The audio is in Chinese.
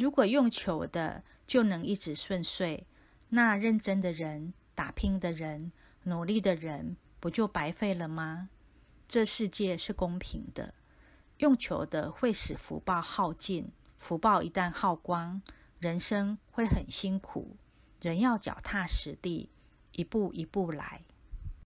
如果用求的就能一直顺遂。那认真的人打拼的人努力的人不就白费了吗？这世界是公平的。用求的会使福报耗尽福报一旦耗光人生会很辛苦。人要脚踏实地一步一步来。